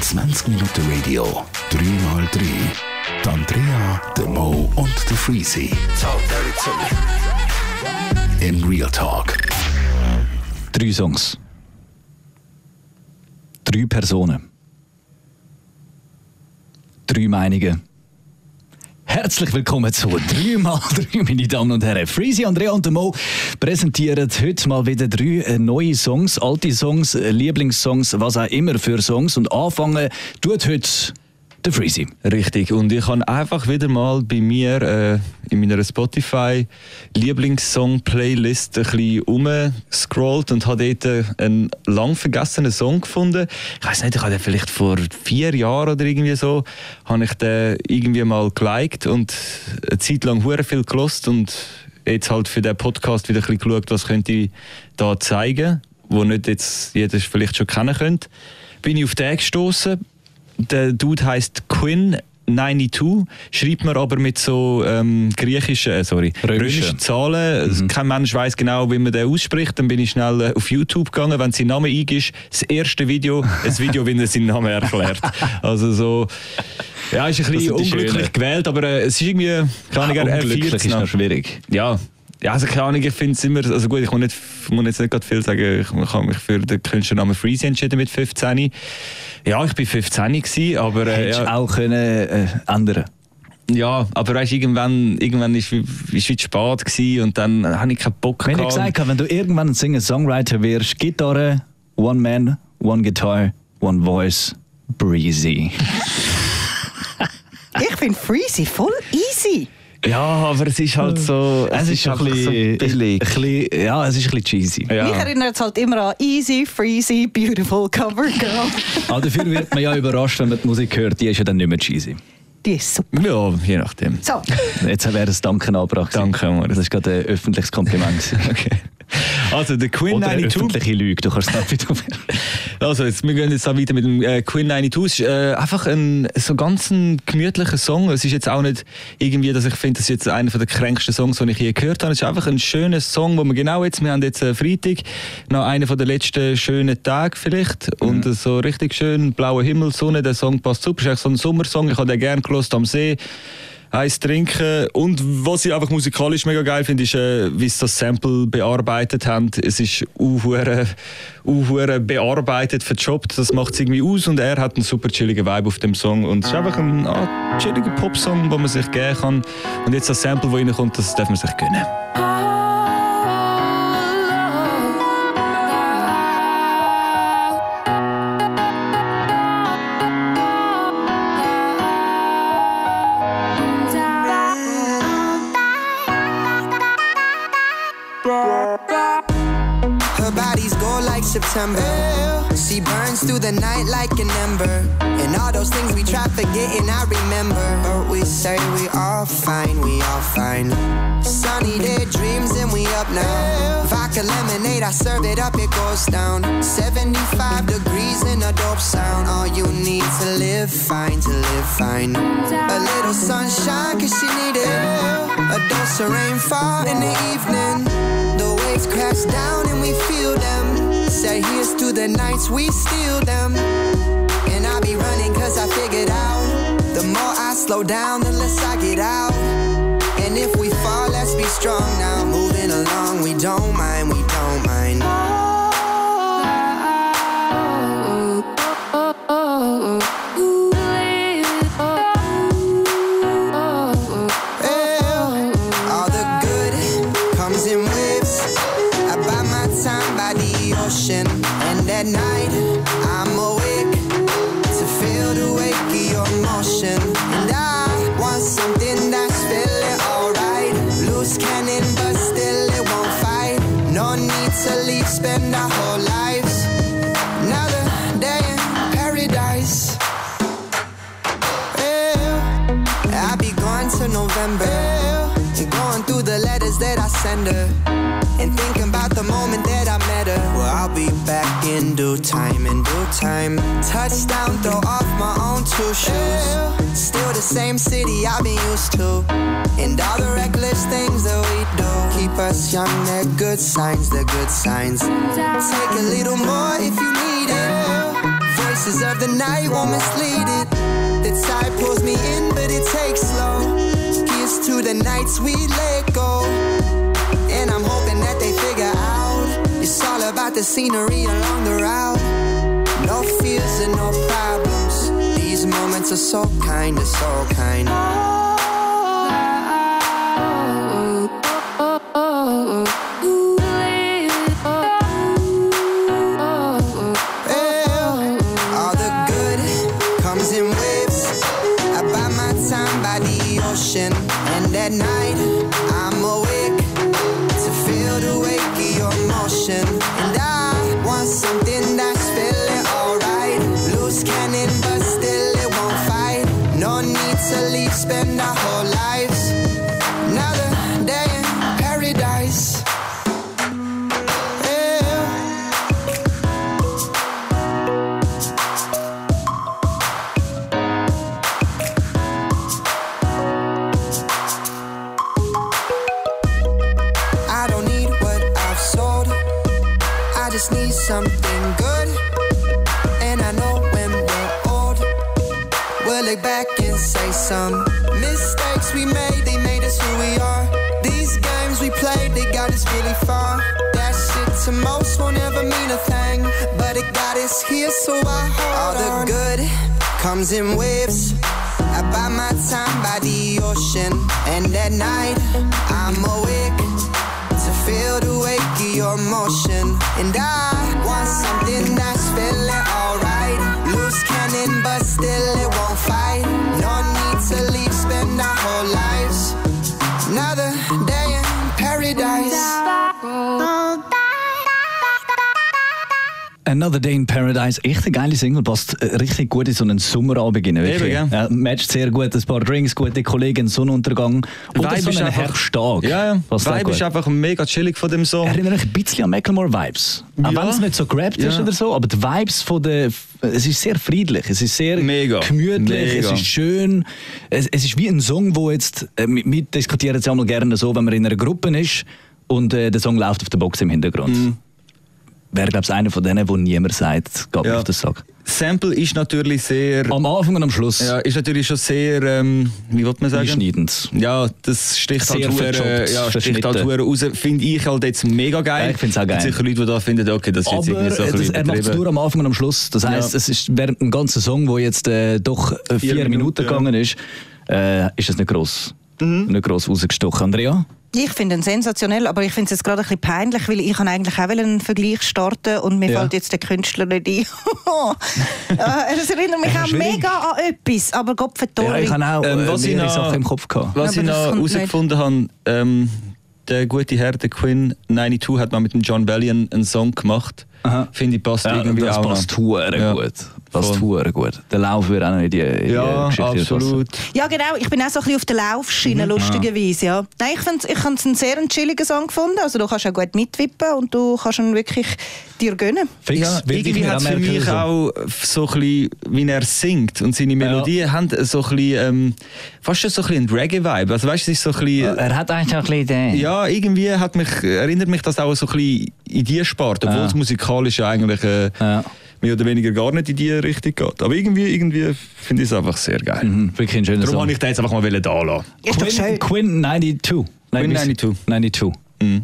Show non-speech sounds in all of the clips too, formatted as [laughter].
20 Minuten Radio, 3x3. Die Andrea, der Mo und der Freezy. In Real Talk. Drei Songs. Drei Personen. Drei Meinungen. Herzlich willkommen zu 3x3, meine Damen und Herren. Freezy, Andrea und Mo präsentieren heute mal wieder drei äh, neue Songs, alte Songs, äh, Lieblingssongs, was auch immer für Songs. Und anfangen tut heute der Freezy. Richtig. Und ich habe einfach wieder mal bei mir äh, in meiner Spotify Lieblingssong-Playlist ein bisschen umgescrollt und habe dort einen lang vergessenen Song gefunden. Ich weiß nicht, ich habe den vielleicht vor vier Jahren oder irgendwie so, habe ich den irgendwie mal geliked und eine Zeit lang hure viel gelost und jetzt halt für den Podcast wieder ein bisschen geschaut, was könnte ich da zeigen, wo nicht jetzt jeder vielleicht schon kennen könnte. Bin ich auf den gestoßen der Dude heißt Quinn 92, schreibt man aber mit so ähm, griechischen, äh, sorry, Römischen. römischen Zahlen. Also Kein Mensch weiß genau, wie man den ausspricht. Dann bin ich schnell äh, auf YouTube gegangen, wenn sein Name eingibst, das erste Video, ein Video, wie er seinen Namen erklärt. [laughs] Also so, ja, ist ein bisschen unglücklich Schönen. gewählt, aber äh, es ist irgendwie, keine Ahnung, er Unglücklich feiert ist noch. noch schwierig. Ja. Ja, also keine Ahnung, ich finde es immer, also gut, ich muss, nicht, muss jetzt nicht gerade viel sagen, ich, ich habe mich für den Künstlernamen Freezy entschieden mit 15. Ja, ich bin 15 gewesen, aber äh, Hättest du ja, auch können, äh, ändern ja, aber weißt, irgendwann, irgendwann ist zu spät gewesen und dann habe ich keinen Bock Wenn ich gesagt habe, wenn du irgendwann ein Singer-Songwriter wirst, Gitarre, One Man, One Guitar, One Voice, Breezy. [laughs] Ich finde Freezy voll easy. Ja, aber es ist halt so, Es ist ein einfach so bisschen, billig. ein bisschen, ja, es ist ein bisschen cheesy. Mich Ja. erinnert es halt immer an Easy, Freezy, Beautiful Cover Girl. Aber [laughs] dafür wird man ja überrascht, wenn man die Musik hört, die ist ja dann nicht mehr cheesy. Die ist super. ja, je nachdem. So, Jetzt wäre es Danken angebracht. Danke, Amor. Das ist gerade ein öffentliches Kompliment. [laughs] Okay. Also, der Queen Oder eine 92. öffentliche Lüge, du kannst es nicht wieder Also, jetzt, wir gehen jetzt auch weiter mit dem äh, Queen 92. Es ist äh, einfach ein so ganz ein gemütlicher Song. Es ist jetzt auch nicht irgendwie, dass ich finde, das ist jetzt einer der kränksten Songs, die ich je gehört habe. Es ist einfach ein schöner Song, wo wir genau jetzt, wir haben jetzt äh, Freitag, noch einer der letzten schönen Tage vielleicht. Und äh, so richtig schön, blauer Himmel, Sonne, der Song passt super. Es ist eigentlich so ein Sommersong, ich habe den gerne gelost am See. Eis trinken. Und was ich einfach musikalisch mega geil finde, ist, äh, wie sie das Sample bearbeitet haben. Es ist uhuere, bearbeitet, verjobbt. Das macht es irgendwie aus und er hat einen super chilligen Vibe auf dem Song. Und es ist einfach ein ah, chilliger Popsong, den man sich geben kann. Und jetzt das Sample, das reinkommt, das darf man sich gönnen. September. She burns through the night like an ember. And all those things we try forgetting, I remember. But we say we all fine, we all fine. Sunny day dreams and we up now. Vodka lemonade, I serve it up, it goes down. 75 degrees in a dope sound. All you need to live fine, to live fine. A little sunshine, cause she need it. A dose of rainfall in the evening. The waves crash down and we feel them. Say here's to the nights we steal them. And I'll be running cause I figured out. The more I slow down, the less I get out. And if we fall, let's be strong now. Moving along, we don't mind, we don't mind. All the good comes in time, in due time. Touchdown, throw off my own two shoes. Still the same city I've been used to. And all the reckless things that we do keep us young, they're good signs, they're good signs. Take a little more if you need it. Voices of the night won't mislead it. The tide pulls me in, but it takes slow. Here's to the nights we let go. The scenery along the route. No fears and no problems. These moments are so kind, they're so kind. Spend our whole lives. Here, so I hold All the good comes in waves. I buy my time by the ocean, and at night I'm awake to feel the wake of your motion. And I want something that's Another Day in Paradise, echt eine geile Single, passt äh, richtig gut in so einen Sommerabend rein. wirklich. Eben, ja, matcht sehr gut, ein paar Drinks, gute Kollegen, Sonnenuntergang. Oder Vibe so ist einen einfach- Herbsttag. Ja, ja. Passt auch Vibe ist einfach mega chillig von dem Song. Erinnert mich ein bisschen an Macklemore-Vibes. Auch Ja. wenn es nicht so gerappt ist Ja. oder so, aber die Vibes von der... Es ist sehr friedlich, es ist sehr Mega. gemütlich, Mega. es ist schön. Es, es ist wie ein Song, wo jetzt... Äh, wir diskutieren es ja mal gerne so, wenn man in einer Gruppe ist und äh, der Song läuft auf der Box im Hintergrund. Mhm. Wäre, glaube ich, einer von denen, wo niemand sagt, geht mir Ja. auf den Sack. Sample ist natürlich sehr. Am Anfang und am Schluss Ja, ist natürlich schon sehr. Ähm, wie wollte man sagen? einschneidend. Ja, das sticht Sehr halt verjobbt, ja, sticht halt raus. Finde ich halt jetzt mega geil. Ja, ich find's auch geil. Es sicher Leute, die da finden, okay, das ist jetzt irgendwie so das, er macht es nur am Anfang und am Schluss. Das heisst, Ja. es ist während dem ganzen Song, wo jetzt äh, doch äh, vier, Vier Minuten, Minuten, gegangen ist, äh, ist es nicht gross, Mhm. nicht gross rausgestochen. Andrea? Ich finde ihn sensationell, aber ich finde es jetzt gerade ein bisschen peinlich, weil ich kann eigentlich auch einen Vergleich starten und mir Ja. fällt jetzt der Künstler nicht ein. [laughs] Es erinnert mich Ja, auch schwierig. mega an etwas, aber Gott Ja, verdammt. ich habe auch Ähm, äh, was ich mehrere noch- Sachen im Kopf gehabt. Was Ja, ich noch herausgefunden habe, ähm, der gute Herr, der Quinn 92, hat mal mit dem John Bellion einen Song gemacht. Finde ich passt Ja, irgendwie das auch passt noch. hure Ja. Passt Voll. hure gut. Der Lauf wird auch noch in die, in die Ja, Geschichte absolut. Ja, genau. Ich bin auch so ein bisschen auf der Laufschiene, Mhm. lustigerweise. Ja. Nein, ich finde ich habe es einen sehr chilligen Song gefunden. Also du kannst auch gut mitwippen und du kannst ihn wirklich dir gönnen. Fix, Ja, irgendwie hat es für mich so. auch so ein bisschen, wie er singt und seine Melodien haben so ein bisschen, ähm, fast schon so ein bisschen einen Reggae-Vibe. Also weißt du, es ist so ein bisschen, Er hat eigentlich auch ein bisschen den... ja, irgendwie hat mich, erinnert mich das auch so ein bisschen in die Sparte, obwohl Ja. es musikalisch ja eigentlich äh, Ja. Mehr oder weniger gar nicht in die Richtung geht. Aber irgendwie, irgendwie finde ich es einfach sehr geil. Mhm, wirklich ein schöner Darum Song. habe ich den jetzt einfach mal da lassen. Ist doch Quinn, schön. Quinn 92. Quinn wie- 92. 92.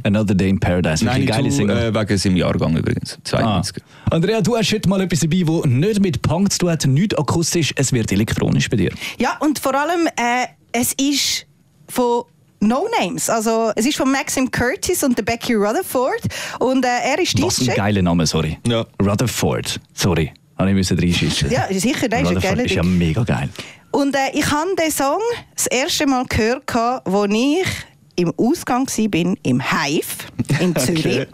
Another Day in Paradise. Wirklich geile 92, Single. äh, wegen seinem Jahrgang übrigens, Ah. 92. Andrea, du hast heute mal etwas dabei, das nicht mit Punk zu tun hat, nicht akustisch, es wird elektronisch bei dir. Ja, und vor allem, äh, es ist von No Names. Also, es ist von Maxim Curtis und der Becky Rutherford. Und äh, er ist Was ein geiler Name, sorry. Ja. Rutherford, sorry. Habe ich müssen reinschießen. Ja, sicher, der ist ein Rutherford geiler ist ja mega geil. Und äh, ich habe den Song das erste Mal gehört, als ich im Ausgang war, im Hive in [laughs] Zürich.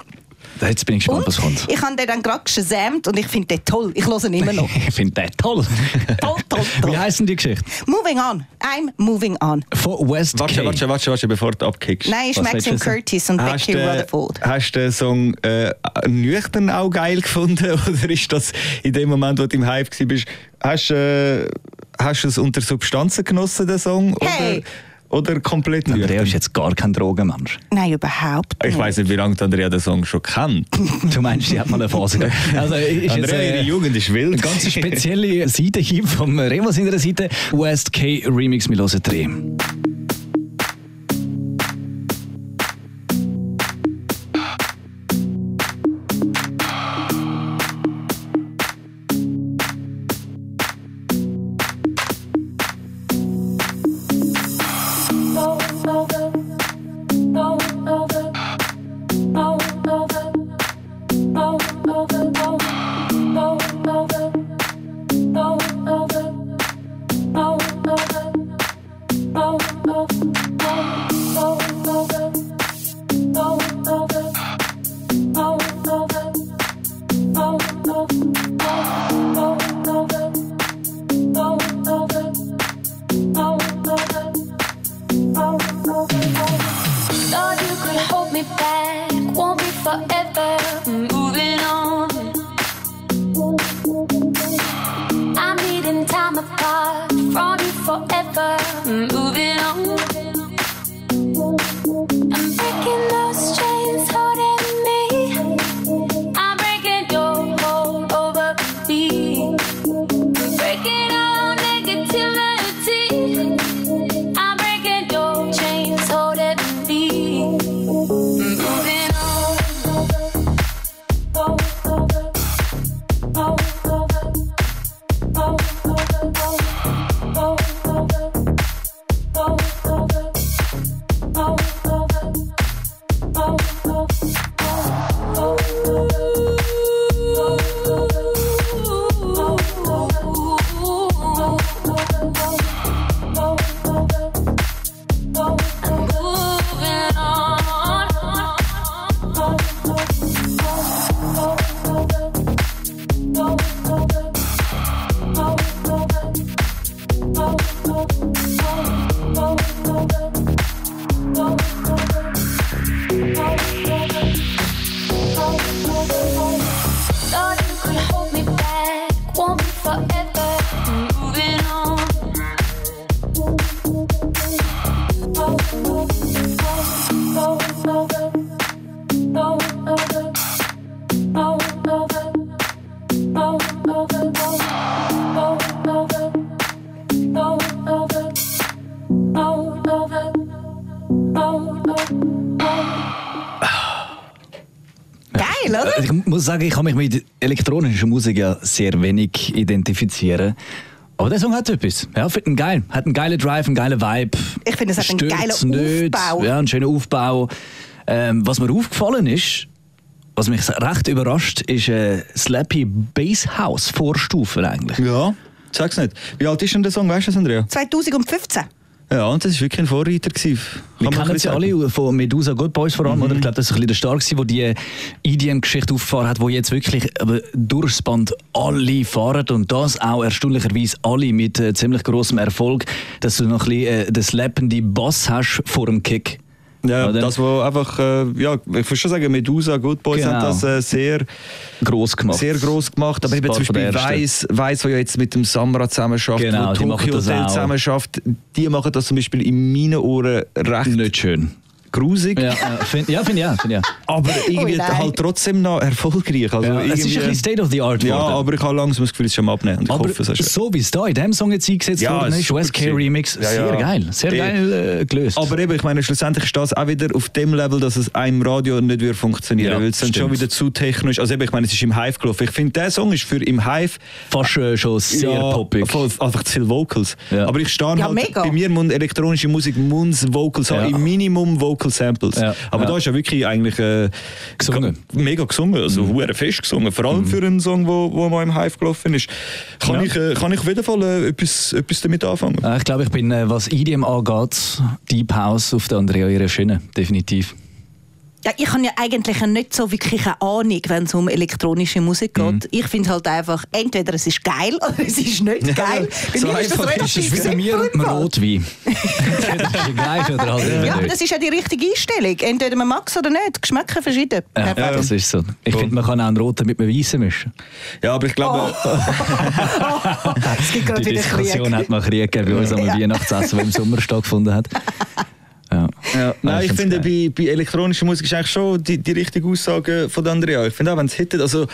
Jetzt bin ich gespannt, was kommt. ich habe den dann gerade gesamt und ich finde den toll. Ich höre ihn immer noch. [laughs] Ich finde den toll. [laughs] toll, toll, toll. Wie heisst denn die Geschichte? Moving on. I'm moving on. Von West Warte, K. warte, warte, warte, bevor du abkickst. Nein, ist Maxim? Curtis und Hast Becky du, Rutherford. hast du den Song äh, nüchtern auch geil gefunden [laughs] oder ist das in dem Moment, wo du im Hype warst, hast, äh, hast du es unter Substanzen genossen, den Song? Hey! Oder, komplett Andrea nüchtern? ist jetzt gar kein Drogenmensch. Nein, überhaupt Ich nicht. weiß nicht, wie lange Andrea den Song schon kennt. [laughs] Du meinst, sie hat mal eine Phase gehabt. Also, ist jetzt, Andrea, äh, ihre Jugend ist wild. Eine ganz spezielle Seite hier vom Remo seiner Seite. West K Remix, wir hören rein. Thought you could hold me back, won't be forever. Moving on. I'm time apart from you forever. Moving on. I'm breaking those chains holding I'm muss sagen, ich kann mich mit elektronischer Musik ja sehr wenig identifizieren. Aber der Song hat etwas. Ja, finde ihn geil. Hat einen geilen Drive, einen geilen Vibe. Ich finde, es hat einen geilen nicht. Aufbau. Ja, einen schönen Aufbau. Ähm, was mir aufgefallen ist, was mich recht überrascht, ist äh, Slappy Bass House Vorstufe eigentlich. Ja, sag's nicht. Wie alt ist denn der Song, weißt du Andrea? 2015. Ja, und das war wirklich ein Vorreiter. gewesen. Wir kennen sie alle von Medusa Good Boys vor allem, Mhm. oder? Ich glaube, das ist ein bisschen der Stark, der die EDM-Geschichte aufgefahren hat, wo jetzt wirklich aber durchs Band alle fahren und das auch erstaunlicherweise alle mit äh, ziemlich großem Erfolg, dass du noch ein bisschen äh, den slappenden Bass hast vor dem Kick. Ja, Oder? das, wo einfach, äh, ja, ich würde schon sagen, Medusa, Good Boys Genau. haben das äh, sehr, Gross gemacht. sehr gross gemacht. Aber eben zum Beispiel. Weiss, Weiss, wo ja jetzt mit dem Samra zusammenarbeitet, Genau, wo Tokyo Hotel auch. zusammenarbeitet, die machen das zum Beispiel in meinen Ohren recht Nicht schön. Grusig. Ja, ja finde ja, find ich auch, find ich auch. Aber irgendwie nein. halt trotzdem noch erfolgreich. Also Ja, es ist ein bisschen State of the Art Ja, geworden. aber ich habe langsam das Gefühl, es ist schon am Abnehmen. Und ich Aber hoffe, es ist so wie es da in diesem Song jetzt eingesetzt Ja, worden es ist, West K. Remix, Ja, sehr ja. geil. Sehr Eh. geil äh, gelöst. Aber eben, ich meine, schlussendlich ist das auch wieder auf dem Level, dass es einem Radio nicht würde funktionieren Ja, weil es dann schon wieder zu technisch Also eben, ich meine, es ist im Hive gelaufen. Ich finde, der Song ist für im Hive Fast äh, schon sehr ja, poppig. voll- einfach zu viele Vocals. Ja. Aber ich stehe Ja, halt, mega. bei mir muss elektronische Musik muss Vocals haben, Ja. im Minimum Vocal Samples. Ja, Aber ja. da ist ja wirklich eigentlich äh, Gesungen. ga- mega gesungen, also Mhm. fest gesungen. Vor allem für einen Song, wo, wo mal im Hive gelaufen ist. Kann, Ja. ich, äh, kann ich auf jeden Fall äh, etwas, etwas damit anfangen. Äh, Ich glaube, ich bin, äh, was EDM angeht, Deep House auf der Andrea ihre Schiene, definitiv. Ja, ich habe ja eigentlich nicht so wirklich eine Ahnung, wenn es um elektronische Musik geht. Mhm. Ich finde halt einfach, entweder es ist geil [laughs] oder es ist nicht geil. Bei so mir ist einfach ist relativ Das ist wie bei mir Fall. Rotwein. [laughs] Entweder ist gleich oder halt eben Ja, das ist ja die richtige Einstellung. Entweder man mag es oder nicht. Geschmäcker verschieden. Ja, Perfekt. das ist so. Ich finde, man kann auch einen roten mit einem weißen mischen. Ja, aber ich glaube, [laughs] Es gibt gerade Die wieder Diskussion Krieg. hat man Krieg gegeben bei uns am Ja. Weihnachtsessen, das im Sommer stattgefunden hat. Ja. Ja, nein, ich finde, bei, bei elektronischer Musik ist eigentlich schon die, die richtige Aussage von Andrea. Ich finde auch, wenn es hittet, also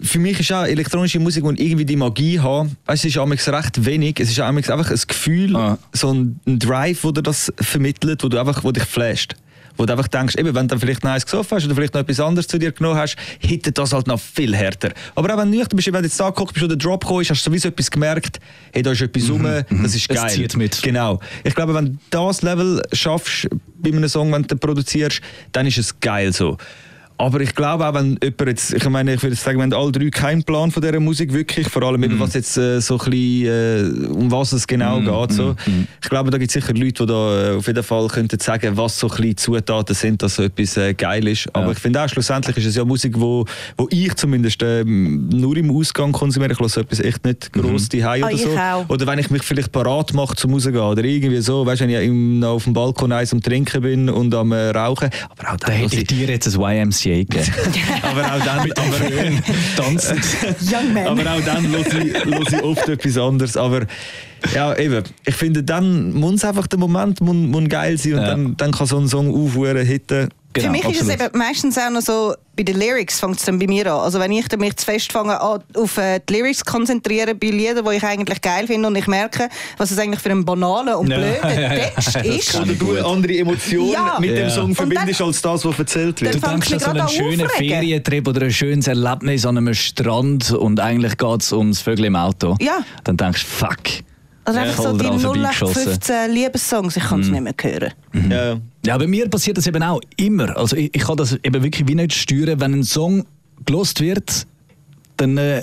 für mich ist auch elektronische Musik, die irgendwie die Magie hat, weißt, es ist recht wenig, es ist einfach ein Gefühl, Ah. so ein, ein Drive, wo dir das vermittelt, wo du einfach, wo dich flasht. Wo du einfach denkst, eben, wenn du dann vielleicht noch eins gesoffen hast oder vielleicht noch etwas anderes zu dir genommen hast, hittet das halt noch viel härter. Aber auch wenn du nüchtern bist, wenn du jetzt da geguckt bist oder der Drop gekommen ist, hast du sowieso etwas gemerkt, hey, da ist etwas rum, das ist Es geil. zieht mit. Genau. Ich glaube, wenn du das Level schaffst bei einem Song, wenn du produzierst, dann ist es geil so. Aber ich glaube auch, wenn jemand jetzt, ich meine, ich würde sagen, haben alle drei keinen Plan von dieser Musik wirklich, vor allem eben, was jetzt äh, so ein bisschen, äh, um was es genau geht. So. Ich glaube, da gibt es sicher Leute, die da äh, auf jeden Fall könnten sagen, was so ein bisschen Zutaten sind, dass so etwas äh, geil ist. Aber Ja. ich finde auch, schlussendlich ist es ja Musik, wo, wo ich zumindest ähm, nur im Ausgang konsumiere. Ich höre so etwas echt nicht gross die Ah, oder ich so. auch. Oder wenn ich mich vielleicht parat mache zum Rausgehen oder irgendwie so, weißt du, wenn ich im, auf dem Balkon eins am Trinken bin und am äh, Rauchen. Aber auch Da dann, hätte ich, dir jetzt ein YMCA gegeben. [laughs] aber auch dann, aber, Tanzend. Young Man. aber auch dann höre ich, höre ich oft etwas anderes. Aber ja, eben, ich finde, dann muss einfach der Moment muss, muss geil sein und Ja. dann, dann kann so ein Song aufhören, hitten. Genau, Für mich ist absolut. es eben meistens auch noch so, bei den Lyrics fängt es dann bei mir an. Also wenn ich dann mich zu fest fange an, auf äh, die Lyrics konzentrieren bei Liedern, die ich eigentlich geil finde und ich merke, was es eigentlich für ein banaler und Ja. blöder Ja, [laughs] ja, Text ist. Oder du eine andere Emotion Ja. mit Ja. dem Song verbindest dann- als das, was erzählt wird. Du denkst an so einen schönen aufregen. Ferientrip oder ein schönes Erlebnis an einem Strand und eigentlich geht es ums Vögel im Auto. Ja. Dann denkst du, fuck. Also Ja, einfach so die dran vorbeigeschossen. 0815 Liebessongs, ich kann es nicht mehr hören. Ja. Ja, bei mir passiert das eben auch immer. Also ich, ich kann das eben wirklich wie nicht steuern. Wenn ein Song gelost wird, dann äh,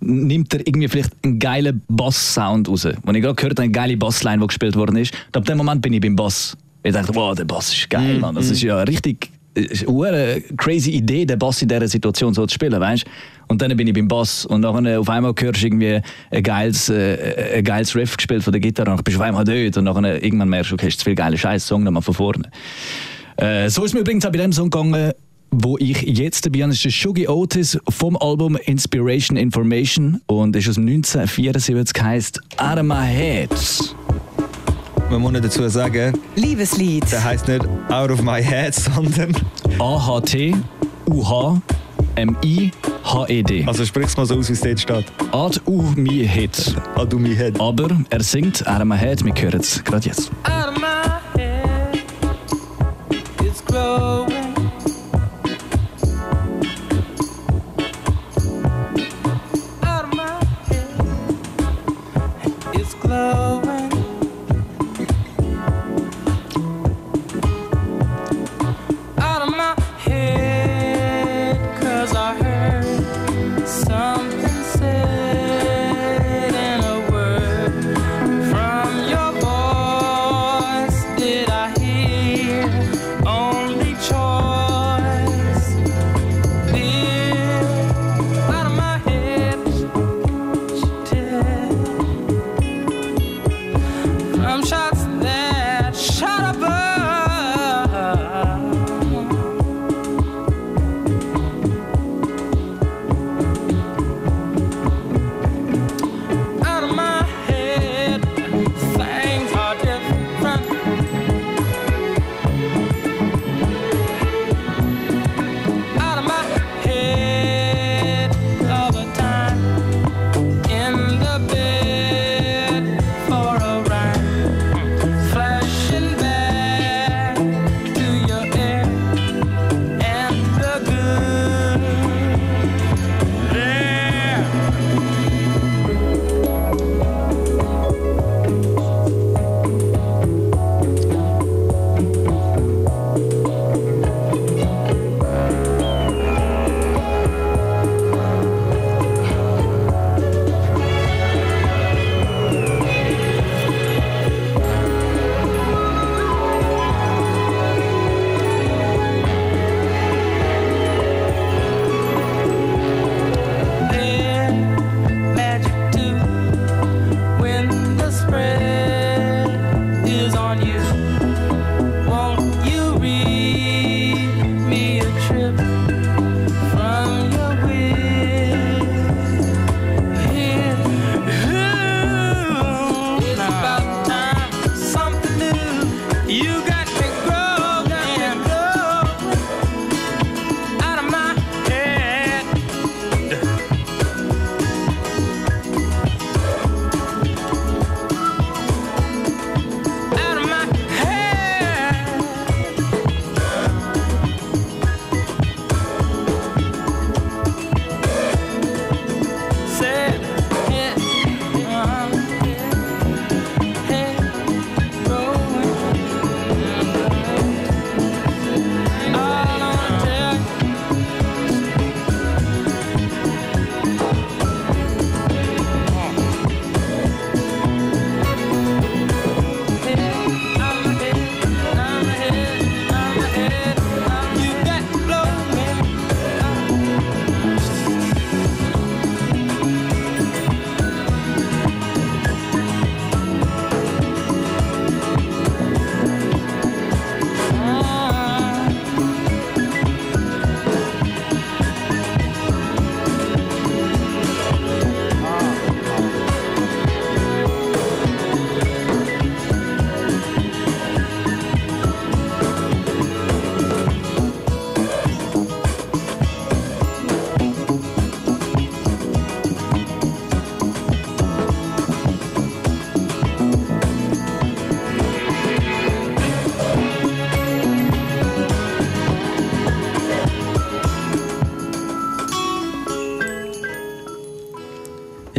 nimmt er irgendwie vielleicht einen geilen Bass-Sound raus. Wenn ich gerade gehört habe, eine geile Bassline, die gespielt worden ist, und ab dem Moment bin ich beim Bass. Ich dachte, wow, der Bass ist geil, Mann. Das ist ja richtig ist eine crazy Idee, den Bass in dieser Situation so zu spielen, weißt Und dann bin ich beim Bass und nachher auf einmal hörst du irgendwie ein geiles, äh, ein geiles Riff gespielt von der Gitarre und dann bist du auf einmal dort und nachher irgendwann merkst du, okay, ist zu viel geiler Scheiß, Song nochmal von vorne. Äh, so ist mir übrigens auch bei dem Song gegangen, wo ich jetzt dabei. Das ist Shuggy Otis vom Album Inspiration Information und ist aus dem 1974, heisst Out of My Head. Man muss nicht dazu sagen, Liebeslied. der heißt nicht Out of My Head, [laughs] sondern. A-H-T U-H M-I-H-E-D. Also sprich's mal so aus, wie es dort steht. Out of My Head. Out of My Head. Aber er singt Out of My Head, wir hören es gerade jetzt. out of my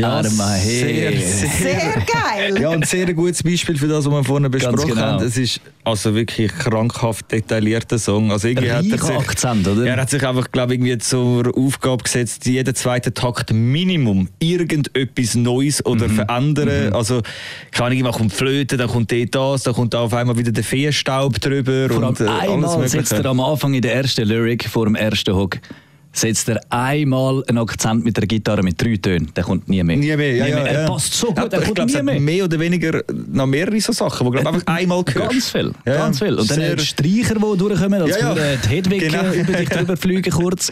Arma, hey. sehr, sehr, Sehr geil. Ja, ein sehr gutes Beispiel für das, was wir vorhin besprochen genau. haben. Es ist also wirklich krankhaft detaillierter Song. Also irgendwie hat er sich, Akzent, oder? Er hat sich einfach, glaube ich, irgendwie zur Aufgabe gesetzt, jeden zweiten Takt Minimum irgendetwas Neues oder Mhm. verändern. Also, keine Ahnung, man kommt Flöte, dann kommt dort das, dann kommt da auf einmal wieder der Feenstaub drüber Vor allem und äh, alles einmal setzt er Mögliche. am Anfang in der ersten Lyric vor dem ersten Hook setzt er einmal einen Akzent mit der Gitarre mit drei Tönen. Der kommt nie mehr. Nie mehr, ja, ja, Er ja. passt so gut, Ja, er kommt glaube, es nie mehr. mehr oder weniger noch mehrere so Sachen, die einfach einmal hörst. Ganz viel, Ja, ganz viel. Und dann sehr- die Streicher, die durchkommen, als Ja, ja. würde die Hedwig Genau. äh, über dich drüber fliegen kurz.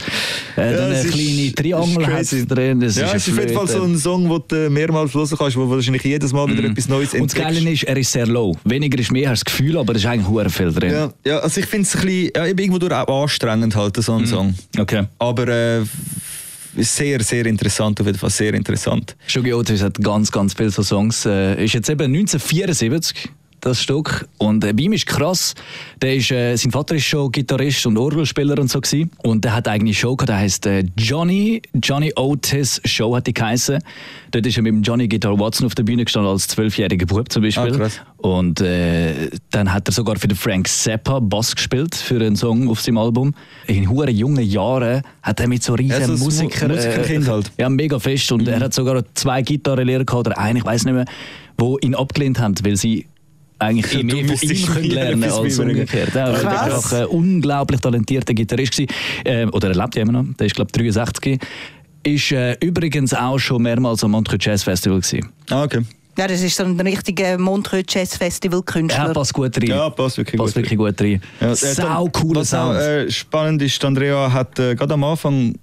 Äh, dann eine kleine Triangel hat drin. Das ja, ist es ist auf jeden Fall so ein Song, den du mehrmals hören kannst, wo wahrscheinlich jedes Mal wieder etwas Neues Mhm. Und das Geile ist, er ist sehr low. Weniger ist mehr, hast das Gefühl, aber es ist eigentlich hure viel drin. Ja, ja, also ich finde es ein bisschen, ja, irgendwo durch auch anstrengend halt, so ein Song. Okay. Aber äh, sehr, sehr interessant, auf jeden Fall sehr interessant. Shogi Otis hat ganz, ganz viele so Songs. Äh, ist jetzt eben 1974 das Stück und äh, bei ihm ist krass, der ist, äh, sein Vater ist schon Gitarrist und Orgelspieler und so gewesen. und der hat eine eigene Show gehabt, der heißt äh, Johnny Johnny Otis Show hat die geheißen. Dort ist er mit dem Johnny Guitar Watson auf der Bühne gestanden als zwölfjähriger Bub zum Beispiel. Ah. Und äh, dann hat er sogar für den Frank Zappa Bass gespielt für einen Song auf seinem Album. In hure jungen Jahren hat er mit so riesen Ja, so ein Mu- Musikern, Musikerkind halt. ja, mega fest. Und er hat sogar zwei Gitarrenlehrer gehabt, oder einen, ich weiß nicht mehr, die ihn abgelehnt haben, weil sie eigentlich Ja, mehr du von ihm müsstest können lernen als umgekehrt. Ja, er Krass. einfach ein unglaublich talentierter Gitarrist war. Äh, oder er lebt ja immer noch, der ist glaube ich 63. Ist äh, übrigens auch schon mehrmals am Montreux Jazz Festival gewesen. Ah, okay. Ja, das ist so ein richtiger Montreux Jazz Festival Er Künstler. passt gut rein. Ja, passt wirklich passt gut wirklich gut rein. Ja, äh, Sau dann- cooler Was auch Sound. äh, spannend ist, Andrea hat äh, gerade am Anfang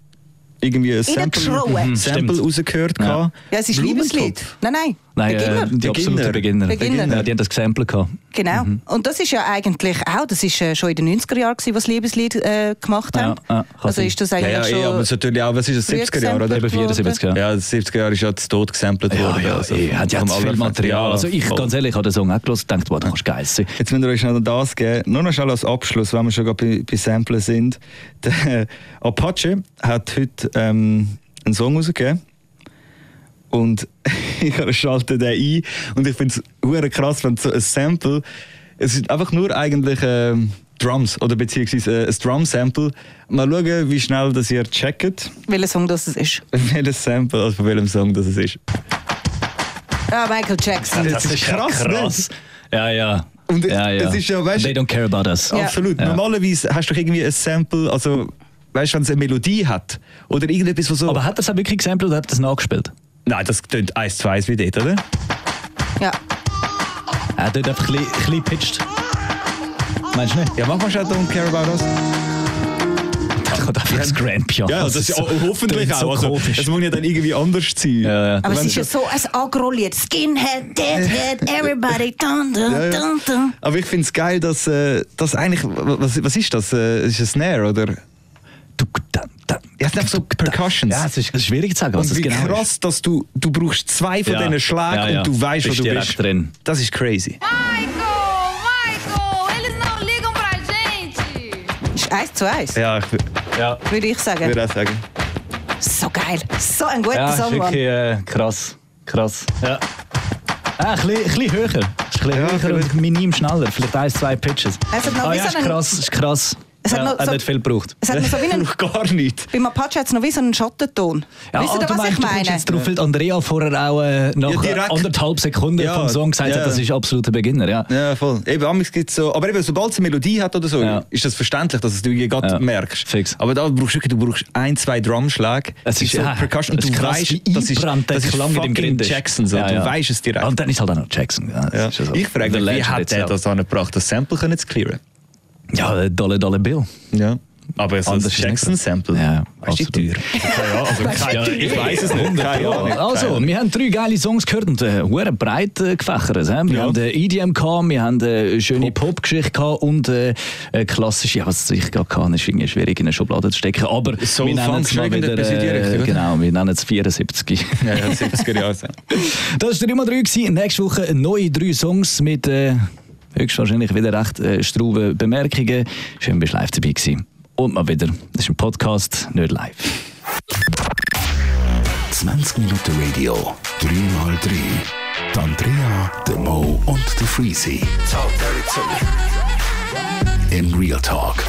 irgendwie ein Sample. Mhm. Sample rausgehört. Ja. ja, es ist. Liebeslied. Nein, nein. Nein, Beginner. äh, die absolute Beginner. Beginner. Ja, die haben das gesampelt gehabt. Genau. Und das ist ja eigentlich auch, das ist äh, schon in den 90er Jahren, gewesen, was Liebeslied äh, gemacht Ja, haben. ja, also ist das Ja, eigentlich ja, schon... eh, aber es ist natürlich auch, was ist das, früh 70er Jahre, oder? Eben 74, ja. Ja, das 70er Jahre ist ja zu Tod gesampelt Ja, worden. ja, also eh, hat ja zu viel. Material. Ja, Also ich, ganz ehrlich, ich habe den Song auch gelesen und gedacht, wow, das kannst geil sein. Jetzt müssen wir euch noch das geben. Nur noch schnell als Abschluss, wenn wir schon gerade bei, bei Samplen sind. [laughs] Der Apache hat heute ähm, einen Song rausgegeben. Und [laughs] ich schalte den ein. Und ich finde es krass, wenn so ein Sample. Es ist einfach nur eigentlich ähm, Drums oder beziehungsweise äh, ein Drum-Sample. Mal schauen, wie schnell das ihr checkt, Welcher Song das ist. [laughs] welches Sample, also von welchem Song das ist. Ah, Michael Jackson. Das ist krass, ne? krass. Ja, ja. Und ja, ja. es ist ja, weißt- They don't care about us. Ja. Absolut. Ja. Normalerweise hast du doch irgendwie ein Sample, also weißt du, wenn es eine Melodie hat oder irgendetwas, was so. Aber hat er es auch wirklich gesampelt oder hat er es nachgespielt? Nein, das klingt eins zu eins wie dort, oder? Ja. Er hat dort einfach ein bisschen- ein bisschen pitched. Meinst du nicht? Ja, mach mal schon Don't Care About Us. Er hat einfach das Grand Piano. Ja, das ist ja so- hoffentlich auch. So Also, es muss ja dann irgendwie anders sein. Ja, ja. Aber es Wenn ist ja so ein Agro-Lied. Skinhead, Deadhead, everybody, dun, dun, Ja, ja. dun, dun. Aber ich finde es geil, dass äh, das eigentlich. Was, was ist das? Äh, ist ein Snare oder? Da, Ja, es sind einfach so Percussions. Ja, es ist, ist schwierig zu sagen, was und das wie genau krass, dass du, du brauchst zwei von Ja. diesen Schlägen Ja, ja. und du weißt, wo du direkt bist. drin. Das ist crazy. Michael, Michael, eles não ligam pra gente. Ist eins zu eins, Ja, ist. Ja, würde ich sagen. würde auch sagen. So geil. So ein guter ja ist Song, Mann. wirklich äh, krass. Krass. Ja. Ah, ein, bisschen, ein bisschen höher. Ein bisschen Ja, höher und minim schneller. Vielleicht eins, zwei Pitches. Es hat noch ah, ja, so ist krass. Ist krass. Es hat ja, noch hat so- nicht viel gebraucht. Es hat noch so wie [laughs] einen, gar nichts. beim Apache hat es noch wie so einen Schattenton. Ja, Wisst ihr, ah, du was meinst, ich du meine? jetzt drauf, weil Andrea vorher auch äh, nach Ja, direkt. anderthalb Sekunden Ja, vom Song gesagt ja. hat, das ist absoluter Beginner. Ja. Ja, voll. Eben, amigs gibt's so, aber eben, sobald es eine Melodie hat oder so, Ja. ist das verständlich, dass du es gerade Ja, merkst. fix. Aber da brauchst du wirklich, du brauchst ein, zwei Drumschläge. Es ist so ja, Percussion und du krass, weißt, wie das ist, der das ist Klang in dem. Jackson, so. Ja, ja. du weißt es direkt. Und dann ist halt auch noch Jackson. Ich frage mich, wie hat er itself. das angebracht, das Sample können zu clearen? Ja, der Dollar Dollar Bill. Ja. Aber so ein Anders ist so. Jackson-Sample, Ja, weißt du, absolut. [laughs] teuer? Ahnung, also, keine, ich weiß es nicht. Keine Ahnung. Also, wir haben drei geile Songs gehört und äh, hure breit äh, gefächert. Äh. Wir Ja. haben äh, EDM gehabt, wir haben äh, eine schöne Pop-Geschichte gehabt und äh, äh, klassische, ja, was ich gerade kann, ist irgendwie schwierig in eine Schublade zu stecken. Aber Soul wir nennen es mal wieder, äh, genau, wir nennen es 74. Ja, ja, 70er Jahre. [laughs] Das war immer drei. gewesen. Nächste Woche neue drei Songs mit äh, höchstwahrscheinlich wieder recht äh, strauben Bemerkungen. Schön, bist du live dabei gewesen. Und mal wieder, das ist ein Podcast, nicht live. 20 Minuten Radio, 3x3. Die Andrea, der Mo und der Freezy. In Real Talk.